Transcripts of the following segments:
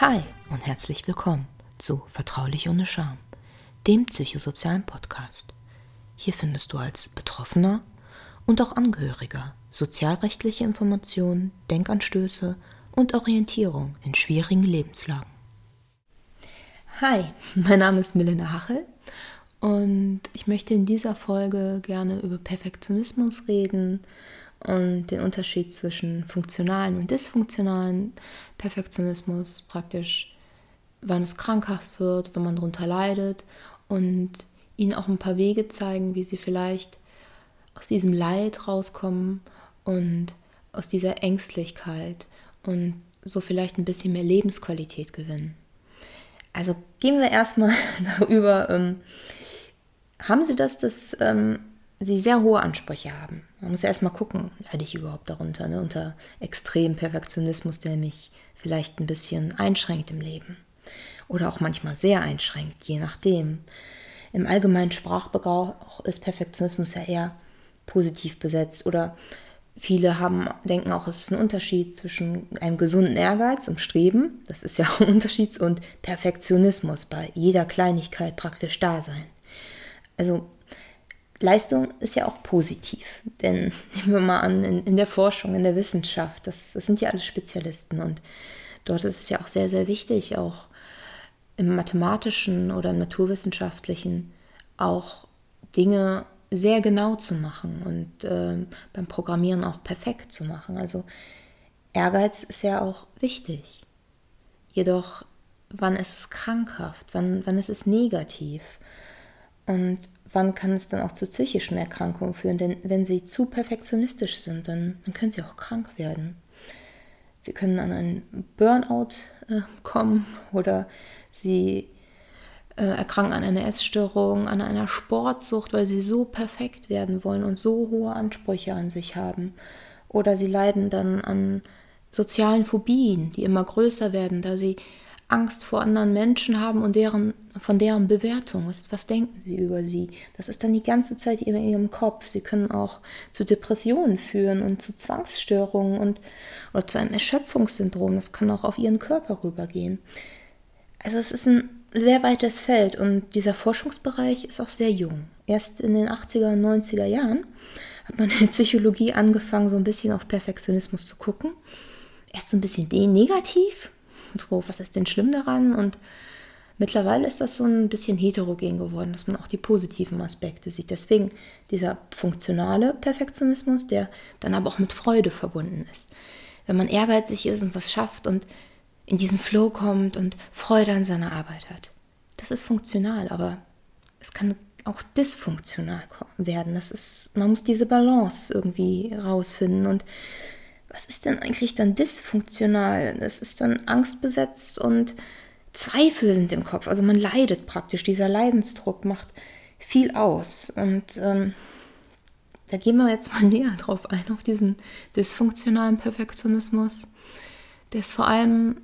Hi und herzlich willkommen zu Vertraulich ohne Scham, dem psychosozialen Podcast. Hier findest du als Betroffener und auch Angehöriger sozialrechtliche Informationen, Denkanstöße und Orientierung in schwierigen Lebenslagen. Hi, mein Name ist Milena Hachel und ich möchte in dieser Folge gerne über Perfektionismus reden und den Unterschied zwischen funktionalen und dysfunktionalen Perfektionismus, praktisch wann es krankhaft wird, wenn man darunter leidet und ihnen auch ein paar Wege zeigen, wie sie vielleicht aus diesem Leid rauskommen und aus dieser Ängstlichkeit und so vielleicht ein bisschen mehr Lebensqualität gewinnen. Also gehen wir erstmal darüber, ähm, haben Sie das, dass ähm, Sie sehr hohe Ansprüche haben? Man muss ja erstmal gucken, leide ich überhaupt darunter, ne? unter extrem Perfektionismus, der mich vielleicht ein bisschen einschränkt im Leben. Oder auch manchmal sehr einschränkt, je nachdem. Im allgemeinen Sprachgebrauch ist Perfektionismus ja eher positiv besetzt oder Viele haben, denken auch, es ist ein Unterschied zwischen einem gesunden Ehrgeiz und Streben, das ist ja auch ein Unterschied, und Perfektionismus bei jeder Kleinigkeit praktisch da sein. Also Leistung ist ja auch positiv, denn nehmen wir mal an, in, in der Forschung, in der Wissenschaft, das, das sind ja alles Spezialisten und dort ist es ja auch sehr, sehr wichtig, auch im mathematischen oder im naturwissenschaftlichen auch Dinge sehr genau zu machen und äh, beim Programmieren auch perfekt zu machen. Also Ehrgeiz ist ja auch wichtig. Jedoch, wann ist es krankhaft? Wann, wann ist es negativ? Und wann kann es dann auch zu psychischen Erkrankungen führen? Denn wenn sie zu perfektionistisch sind, dann, dann können sie auch krank werden. Sie können an einen Burnout äh, kommen oder sie äh, erkranken an einer Essstörung, an einer Sportsucht, weil sie so perfekt werden wollen und so hohe Ansprüche an sich haben. Oder sie leiden dann an sozialen Phobien, die immer größer werden, da sie Angst vor anderen Menschen haben und deren, von deren Bewertung. Was, was denken sie über sie? Das ist dann die ganze Zeit in ihrem Kopf. Sie können auch zu Depressionen führen und zu Zwangsstörungen und oder zu einem Erschöpfungssyndrom. Das kann auch auf ihren Körper rübergehen. Also es ist ein sehr weites Feld und dieser Forschungsbereich ist auch sehr jung. Erst in den 80er und 90er Jahren hat man in der Psychologie angefangen, so ein bisschen auf Perfektionismus zu gucken. Erst so ein bisschen negativ, so, was ist denn schlimm daran? Und mittlerweile ist das so ein bisschen heterogen geworden, dass man auch die positiven Aspekte sieht. Deswegen dieser funktionale Perfektionismus, der dann aber auch mit Freude verbunden ist. Wenn man ehrgeizig ist und was schafft und in diesen Flow kommt und Freude an seiner Arbeit hat. Das ist funktional, aber es kann auch dysfunktional werden. Das ist, man muss diese Balance irgendwie rausfinden. Und was ist denn eigentlich dann dysfunktional? Das ist dann angstbesetzt und Zweifel sind im Kopf. Also man leidet praktisch. Dieser Leidensdruck macht viel aus. Und ähm, da gehen wir jetzt mal näher drauf ein, auf diesen dysfunktionalen Perfektionismus. Der ist vor allem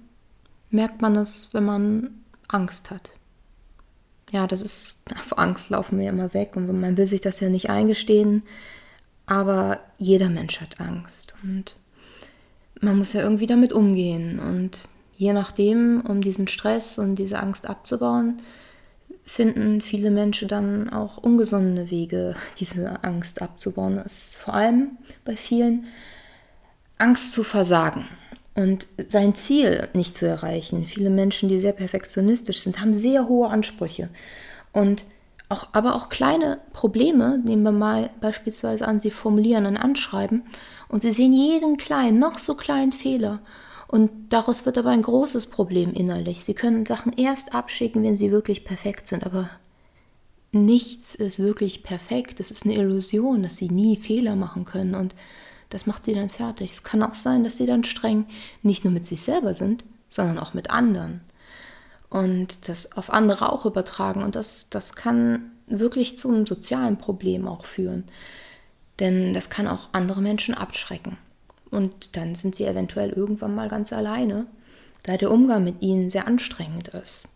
merkt man es, wenn man Angst hat. Ja, das ist, vor Angst laufen wir immer weg und man will sich das ja nicht eingestehen, aber jeder Mensch hat Angst und man muss ja irgendwie damit umgehen und je nachdem, um diesen Stress und diese Angst abzubauen, finden viele Menschen dann auch ungesunde Wege, diese Angst abzubauen. Das ist vor allem bei vielen Angst zu versagen und sein Ziel nicht zu erreichen. Viele Menschen, die sehr perfektionistisch sind, haben sehr hohe Ansprüche. Und auch, aber auch kleine Probleme, nehmen wir mal beispielsweise an, sie formulieren ein Anschreiben und sie sehen jeden kleinen, noch so kleinen Fehler. Und daraus wird aber ein großes Problem innerlich. Sie können Sachen erst abschicken, wenn sie wirklich perfekt sind, aber nichts ist wirklich perfekt. Es ist eine Illusion, dass sie nie Fehler machen können. Und das macht sie dann fertig. Es kann auch sein, dass sie dann streng nicht nur mit sich selber sind, sondern auch mit anderen. Und das auf andere auch übertragen. Und das, das kann wirklich zu einem sozialen Problem auch führen. Denn das kann auch andere Menschen abschrecken. Und dann sind sie eventuell irgendwann mal ganz alleine, da der Umgang mit ihnen sehr anstrengend ist.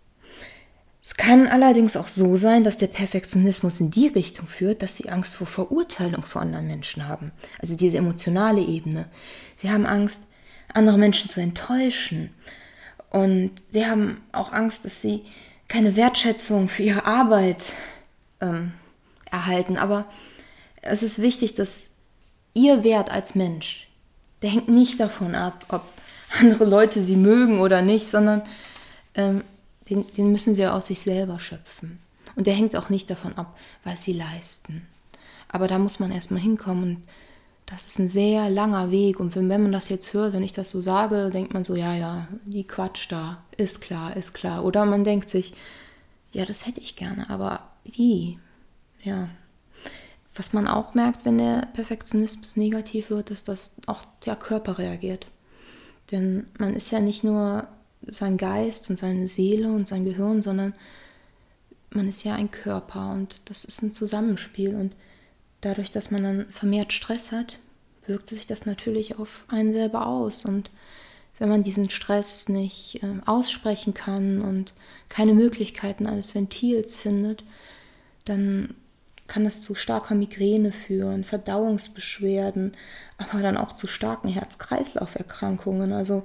Es kann allerdings auch so sein, dass der Perfektionismus in die Richtung führt, dass sie Angst vor Verurteilung vor anderen Menschen haben. Also diese emotionale Ebene. Sie haben Angst, andere Menschen zu enttäuschen Und sie haben auch Angst, dass sie keine Wertschätzung für ihre Arbeit ähm, erhalten. Aber es ist wichtig, dass ihr Wert als Mensch, der hängt nicht davon ab, ob andere Leute sie mögen oder nicht, sondern ähm, den, den müssen sie aus sich selber schöpfen. Und der hängt auch nicht davon ab, was sie leisten. Aber da muss man erstmal hinkommen und das ist ein sehr langer Weg. Und wenn, wenn man das jetzt hört, wenn ich das so sage, denkt man so, ja, ja, die Quatsch da, ist klar, ist klar. Oder man denkt sich, ja, das hätte ich gerne, aber wie? Ja. Was man auch merkt, wenn der Perfektionismus negativ wird, ist, dass auch der Körper reagiert. Denn man ist ja nicht nur sein Geist und seine Seele und sein Gehirn, sondern man ist ja ein Körper und das ist ein Zusammenspiel. Und dadurch, dass man dann vermehrt Stress hat, wirkt sich das natürlich auf einen selber aus. Und wenn man diesen Stress nicht äh, aussprechen kann und keine Möglichkeiten eines Ventils findet, dann kann es zu starker Migräne führen, Verdauungsbeschwerden, aber dann auch zu starken Herz-Kreislauf-Erkrankungen. Also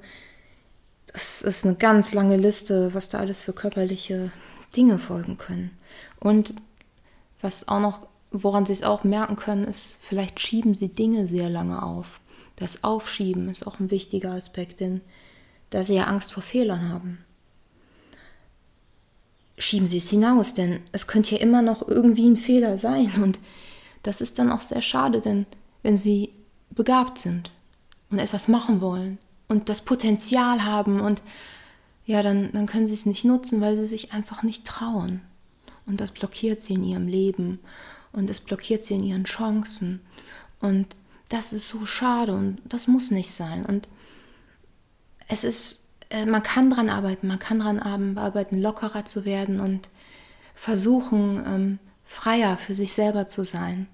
es ist eine ganz lange Liste, was da alles für körperliche Dinge folgen können. Und was auch noch, woran Sie es auch merken können, ist, vielleicht schieben Sie Dinge sehr lange auf. Das Aufschieben ist auch ein wichtiger Aspekt, denn da Sie ja Angst vor Fehlern haben schieben Sie es hinaus, denn es könnte ja immer noch irgendwie ein Fehler sein. Und das ist dann auch sehr schade, denn wenn Sie begabt sind und etwas machen wollen und das Potenzial haben und ja, dann, dann können Sie es nicht nutzen, weil Sie sich einfach nicht trauen. Und das blockiert Sie in Ihrem Leben und es blockiert Sie in Ihren Chancen. Und das ist so schade und das muss nicht sein. Und es ist man kann dran arbeiten, man kann dran arbeiten, lockerer zu werden und versuchen, ähm, freier für sich selber zu sein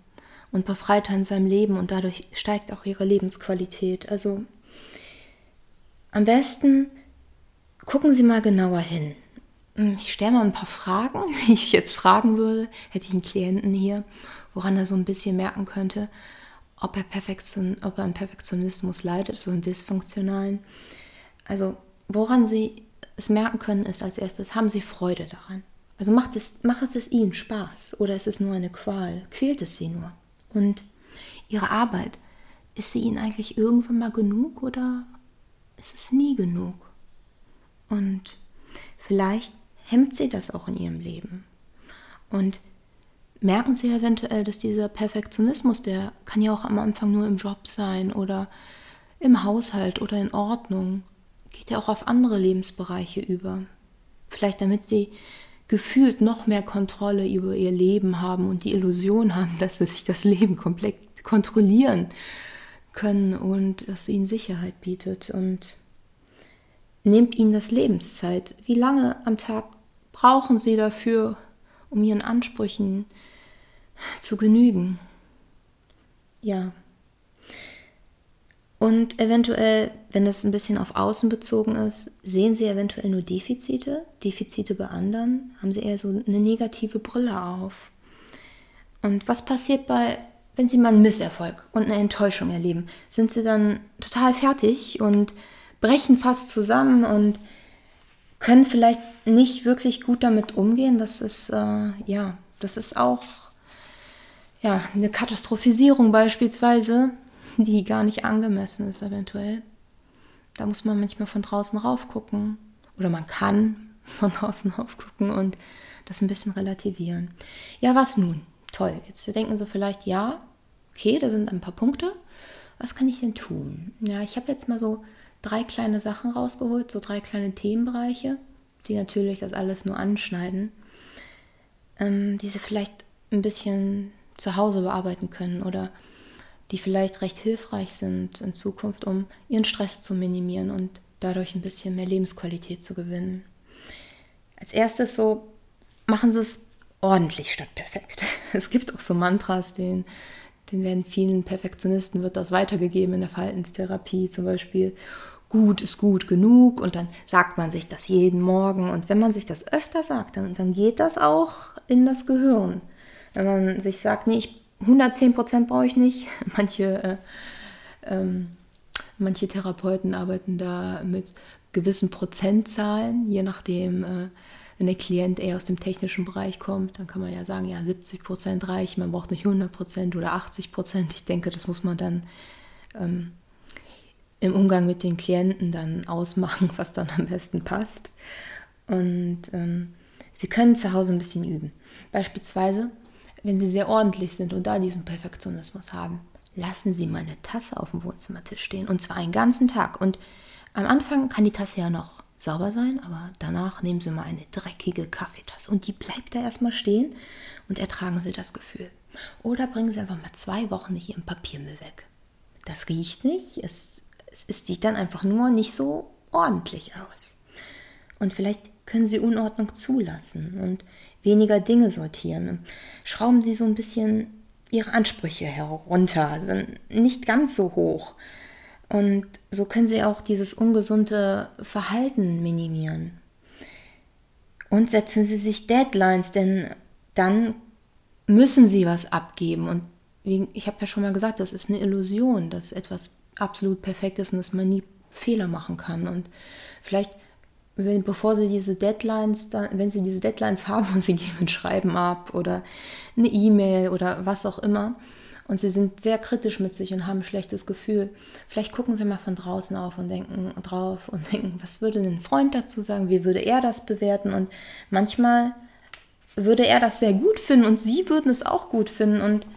und befreiter in seinem Leben und dadurch steigt auch ihre Lebensqualität. Also am besten gucken Sie mal genauer hin. Hm, ich stelle mal ein paar Fragen, die ich jetzt fragen würde, hätte ich einen Klienten hier, woran er so ein bisschen merken könnte, ob er, Perfektion, ob er an Perfektionismus leidet, so einen dysfunktionalen. Also woran Sie es merken können, ist als erstes, haben Sie Freude daran? Also macht es, macht es Ihnen Spaß oder ist es nur eine Qual? Quält es Sie nur? Und Ihre Arbeit, ist sie Ihnen eigentlich irgendwann mal genug oder ist es nie genug? Und vielleicht hemmt Sie das auch in Ihrem Leben. Und merken Sie eventuell, dass dieser Perfektionismus, der kann ja auch am Anfang nur im Job sein oder im Haushalt oder in Ordnung geht ja auch auf andere Lebensbereiche über. Vielleicht damit sie gefühlt noch mehr Kontrolle über ihr Leben haben und die Illusion haben, dass sie sich das Leben komplett kontrollieren können und das ihnen Sicherheit bietet. Und nehmt ihnen das Lebenszeit. Wie lange am Tag brauchen sie dafür, um ihren Ansprüchen zu genügen? Ja, und eventuell, wenn das ein bisschen auf Außen bezogen ist, sehen Sie eventuell nur Defizite, Defizite bei anderen, haben Sie eher so eine negative Brille auf. Und was passiert bei, wenn Sie mal einen Misserfolg und eine Enttäuschung erleben? Sind Sie dann total fertig und brechen fast zusammen und können vielleicht nicht wirklich gut damit umgehen? Das ist, äh, ja, das ist auch ja, eine Katastrophisierung beispielsweise die gar nicht angemessen ist eventuell. Da muss man manchmal von draußen rauf gucken oder man kann von draußen rauf gucken und das ein bisschen relativieren. Ja, was nun? Toll. Jetzt denken Sie vielleicht, ja, okay, da sind ein paar Punkte. Was kann ich denn tun? Ja, ich habe jetzt mal so drei kleine Sachen rausgeholt, so drei kleine Themenbereiche, die natürlich das alles nur anschneiden, ähm, die Sie vielleicht ein bisschen zu Hause bearbeiten können oder die vielleicht recht hilfreich sind in Zukunft, um ihren Stress zu minimieren und dadurch ein bisschen mehr Lebensqualität zu gewinnen. Als erstes so, machen Sie es ordentlich statt perfekt. Es gibt auch so Mantras, den, den werden vielen Perfektionisten, wird das weitergegeben in der Verhaltenstherapie, zum Beispiel gut ist gut genug und dann sagt man sich das jeden Morgen und wenn man sich das öfter sagt, dann, dann geht das auch in das Gehirn. Wenn man sich sagt, nee, ich 110 Prozent brauche ich nicht. Manche, äh, ähm, manche Therapeuten arbeiten da mit gewissen Prozentzahlen, je nachdem, äh, wenn der Klient eher aus dem technischen Bereich kommt, dann kann man ja sagen, ja, 70 Prozent reicht, man braucht nicht 100 Prozent oder 80 Prozent. Ich denke, das muss man dann ähm, im Umgang mit den Klienten dann ausmachen, was dann am besten passt. Und ähm, Sie können zu Hause ein bisschen üben. Beispielsweise, wenn Sie sehr ordentlich sind und da diesen Perfektionismus haben, lassen Sie mal eine Tasse auf dem Wohnzimmertisch stehen und zwar einen ganzen Tag. Und am Anfang kann die Tasse ja noch sauber sein, aber danach nehmen Sie mal eine dreckige Kaffeetasse und die bleibt da erstmal stehen und ertragen Sie das Gefühl. Oder bringen Sie einfach mal zwei Wochen nicht Ihren Papiermüll weg. Das riecht nicht, es, es, es sieht dann einfach nur nicht so ordentlich aus. Und vielleicht können Sie Unordnung zulassen und weniger Dinge sortieren. Schrauben Sie so ein bisschen Ihre Ansprüche herunter, also nicht ganz so hoch. Und so können Sie auch dieses ungesunde Verhalten minimieren. Und setzen Sie sich Deadlines, denn dann müssen Sie was abgeben. Und ich habe ja schon mal gesagt, das ist eine Illusion, dass etwas absolut perfekt ist und dass man nie Fehler machen kann. Und vielleicht wenn, bevor sie diese Deadlines, dann, wenn sie diese Deadlines haben und sie geben ein Schreiben ab oder eine E-Mail oder was auch immer. Und sie sind sehr kritisch mit sich und haben ein schlechtes Gefühl, vielleicht gucken sie mal von draußen auf und denken drauf und denken, was würde ein Freund dazu sagen, wie würde er das bewerten? Und manchmal würde er das sehr gut finden und sie würden es auch gut finden. Und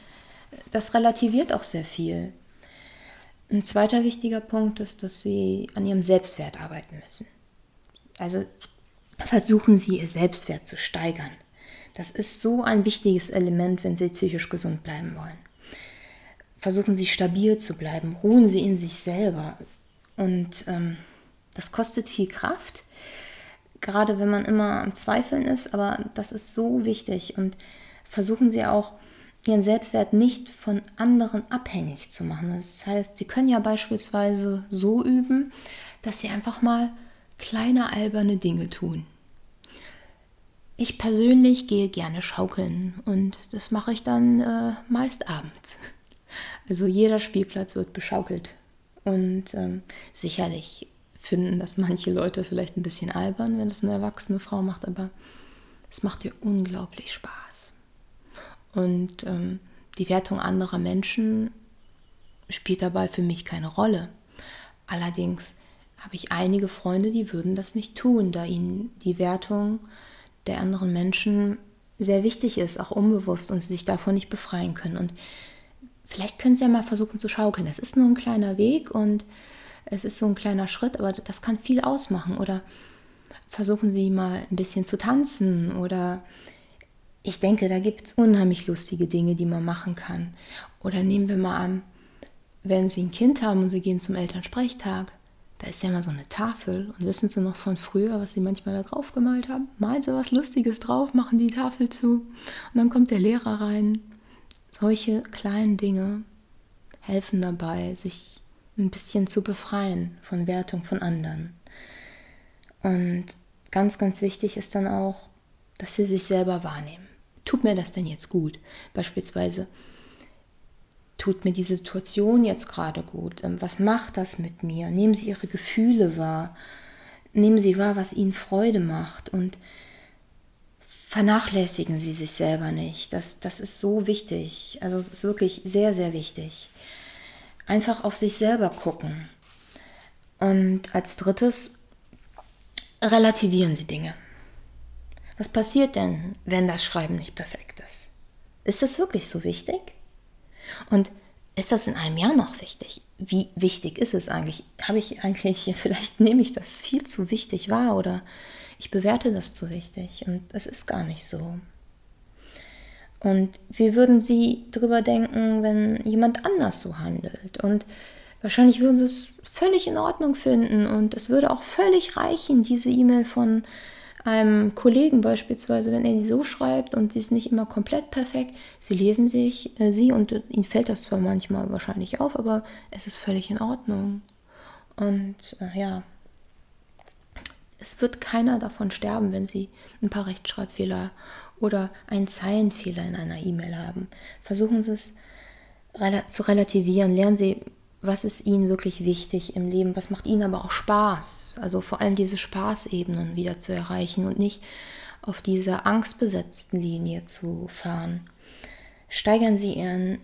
das relativiert auch sehr viel. Ein zweiter wichtiger Punkt ist, dass sie an ihrem Selbstwert arbeiten müssen. Also versuchen Sie, Ihr Selbstwert zu steigern. Das ist so ein wichtiges Element, wenn Sie psychisch gesund bleiben wollen. Versuchen Sie stabil zu bleiben, ruhen Sie in sich selber. Und ähm, das kostet viel Kraft, gerade wenn man immer am Zweifeln ist, aber das ist so wichtig. Und versuchen Sie auch, Ihren Selbstwert nicht von anderen abhängig zu machen. Das heißt, Sie können ja beispielsweise so üben, dass Sie einfach mal kleine alberne Dinge tun. Ich persönlich gehe gerne schaukeln und das mache ich dann äh, meist abends. Also jeder Spielplatz wird beschaukelt. Und ähm, sicherlich finden das manche Leute vielleicht ein bisschen albern, wenn das eine erwachsene Frau macht, aber es macht ihr unglaublich Spaß. Und ähm, die Wertung anderer Menschen spielt dabei für mich keine Rolle. Allerdings habe ich einige Freunde, die würden das nicht tun, da ihnen die Wertung der anderen Menschen sehr wichtig ist, auch unbewusst und sie sich davon nicht befreien können. Und vielleicht können sie ja mal versuchen zu schaukeln. Es ist nur ein kleiner Weg und es ist so ein kleiner Schritt, aber das kann viel ausmachen. Oder versuchen sie mal ein bisschen zu tanzen oder ich denke, da gibt es unheimlich lustige Dinge, die man machen kann. Oder nehmen wir mal an, wenn Sie ein Kind haben und Sie gehen zum Elternsprechtag da ist ja immer so eine Tafel und wissen Sie noch von früher, was Sie manchmal da drauf gemalt haben? Malen Sie was Lustiges drauf, machen die Tafel zu und dann kommt der Lehrer rein. Solche kleinen Dinge helfen dabei, sich ein bisschen zu befreien von Wertung von anderen. Und ganz, ganz wichtig ist dann auch, dass Sie sich selber wahrnehmen. Tut mir das denn jetzt gut? Beispielsweise, tut mir die Situation jetzt gerade gut? Ähm, was macht das mit mir? Nehmen Sie Ihre Gefühle wahr. Nehmen Sie wahr, was Ihnen Freude macht und vernachlässigen Sie sich selber nicht. Das, das ist so wichtig. Also es ist wirklich sehr, sehr wichtig. Einfach auf sich selber gucken. Und als drittes, relativieren Sie Dinge. Was passiert denn, wenn das Schreiben nicht perfekt ist? Ist das wirklich so wichtig? Und ist das in einem Jahr noch wichtig? Wie wichtig ist es eigentlich? Habe ich eigentlich, vielleicht nehme ich das viel zu wichtig wahr oder ich bewerte das zu wichtig und es ist gar nicht so. Und wie würden Sie darüber denken, wenn jemand anders so handelt? Und wahrscheinlich würden Sie es völlig in Ordnung finden und es würde auch völlig reichen, diese E-Mail von einem Kollegen beispielsweise, wenn er die so schreibt und sie ist nicht immer komplett perfekt, sie lesen sich äh, sie und ihnen fällt das zwar manchmal wahrscheinlich auf, aber es ist völlig in Ordnung. Und äh, ja, es wird keiner davon sterben, wenn sie ein paar Rechtschreibfehler oder einen Zeilenfehler in einer E-Mail haben. Versuchen Sie es zu relativieren, lernen Sie was ist ihnen wirklich wichtig im Leben, was macht ihnen aber auch Spaß. Also vor allem diese Spaßebenen wieder zu erreichen und nicht auf dieser angstbesetzten Linie zu fahren. Steigern Sie Ihren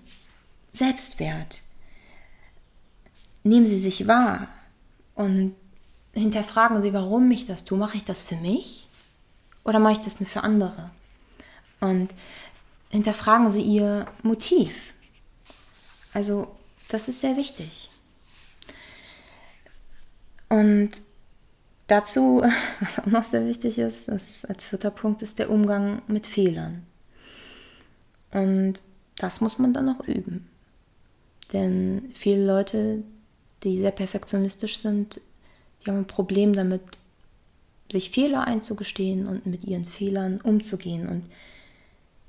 Selbstwert. Nehmen Sie sich wahr und hinterfragen Sie, warum ich das tue. Mache ich das für mich oder mache ich das nur für andere? Und hinterfragen Sie Ihr Motiv. Also das ist sehr wichtig. Und dazu, was auch noch sehr wichtig ist, ist als vierter Punkt, ist der Umgang mit Fehlern. Und das muss man dann noch üben. Denn viele Leute, die sehr perfektionistisch sind, die haben ein Problem damit, sich Fehler einzugestehen und mit ihren Fehlern umzugehen. Und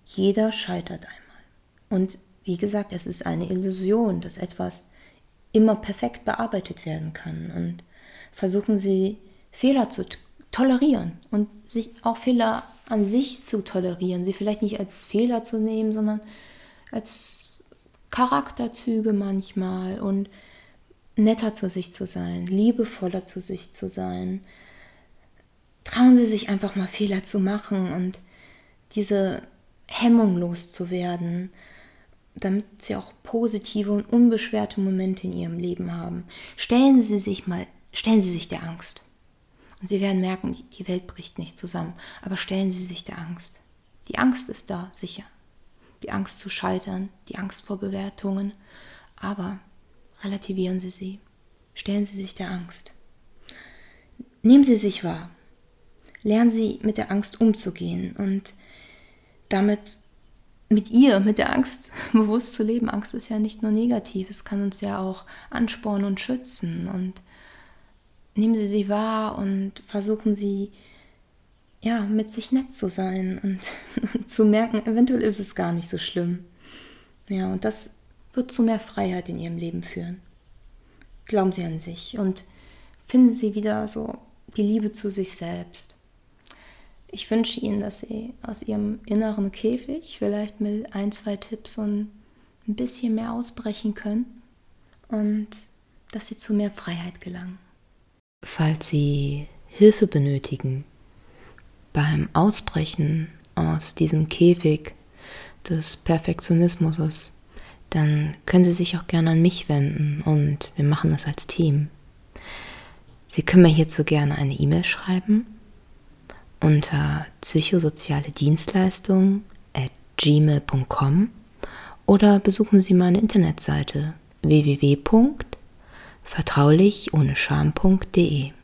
jeder scheitert einmal. Und wie gesagt, es ist eine Illusion, dass etwas immer perfekt bearbeitet werden kann. Und versuchen Sie, Fehler zu tolerieren und sich auch Fehler an sich zu tolerieren. Sie vielleicht nicht als Fehler zu nehmen, sondern als Charakterzüge manchmal und netter zu sich zu sein, liebevoller zu sich zu sein. Trauen Sie sich einfach mal Fehler zu machen und diese Hemmung loszuwerden, damit Sie auch positive und unbeschwerte Momente in Ihrem Leben haben. Stellen Sie sich mal, stellen Sie sich der Angst. Und Sie werden merken, die Welt bricht nicht zusammen. Aber stellen Sie sich der Angst. Die Angst ist da, sicher. Die Angst zu scheitern, die Angst vor Bewertungen. Aber relativieren Sie sie. Stellen Sie sich der Angst. Nehmen Sie sich wahr. Lernen Sie mit der Angst umzugehen und damit mit ihr, mit der Angst bewusst zu leben. Angst ist ja nicht nur negativ, es kann uns ja auch anspornen und schützen. Und nehmen Sie sie wahr und versuchen Sie, ja, mit sich nett zu sein und zu merken, eventuell ist es gar nicht so schlimm. Ja, und das wird zu mehr Freiheit in Ihrem Leben führen. Glauben Sie an sich und finden Sie wieder so die Liebe zu sich selbst. Ich wünsche Ihnen, dass Sie aus Ihrem inneren Käfig vielleicht mit ein, zwei Tipps und ein bisschen mehr ausbrechen können und dass Sie zu mehr Freiheit gelangen. Falls Sie Hilfe benötigen beim Ausbrechen aus diesem Käfig des Perfektionismus, dann können Sie sich auch gerne an mich wenden und wir machen das als Team. Sie können mir hierzu gerne eine E-Mail schreiben unter psychosoziale Dienstleistungen at gmail.com oder besuchen Sie meine Internetseite www.vertraulich ohne Scham.de.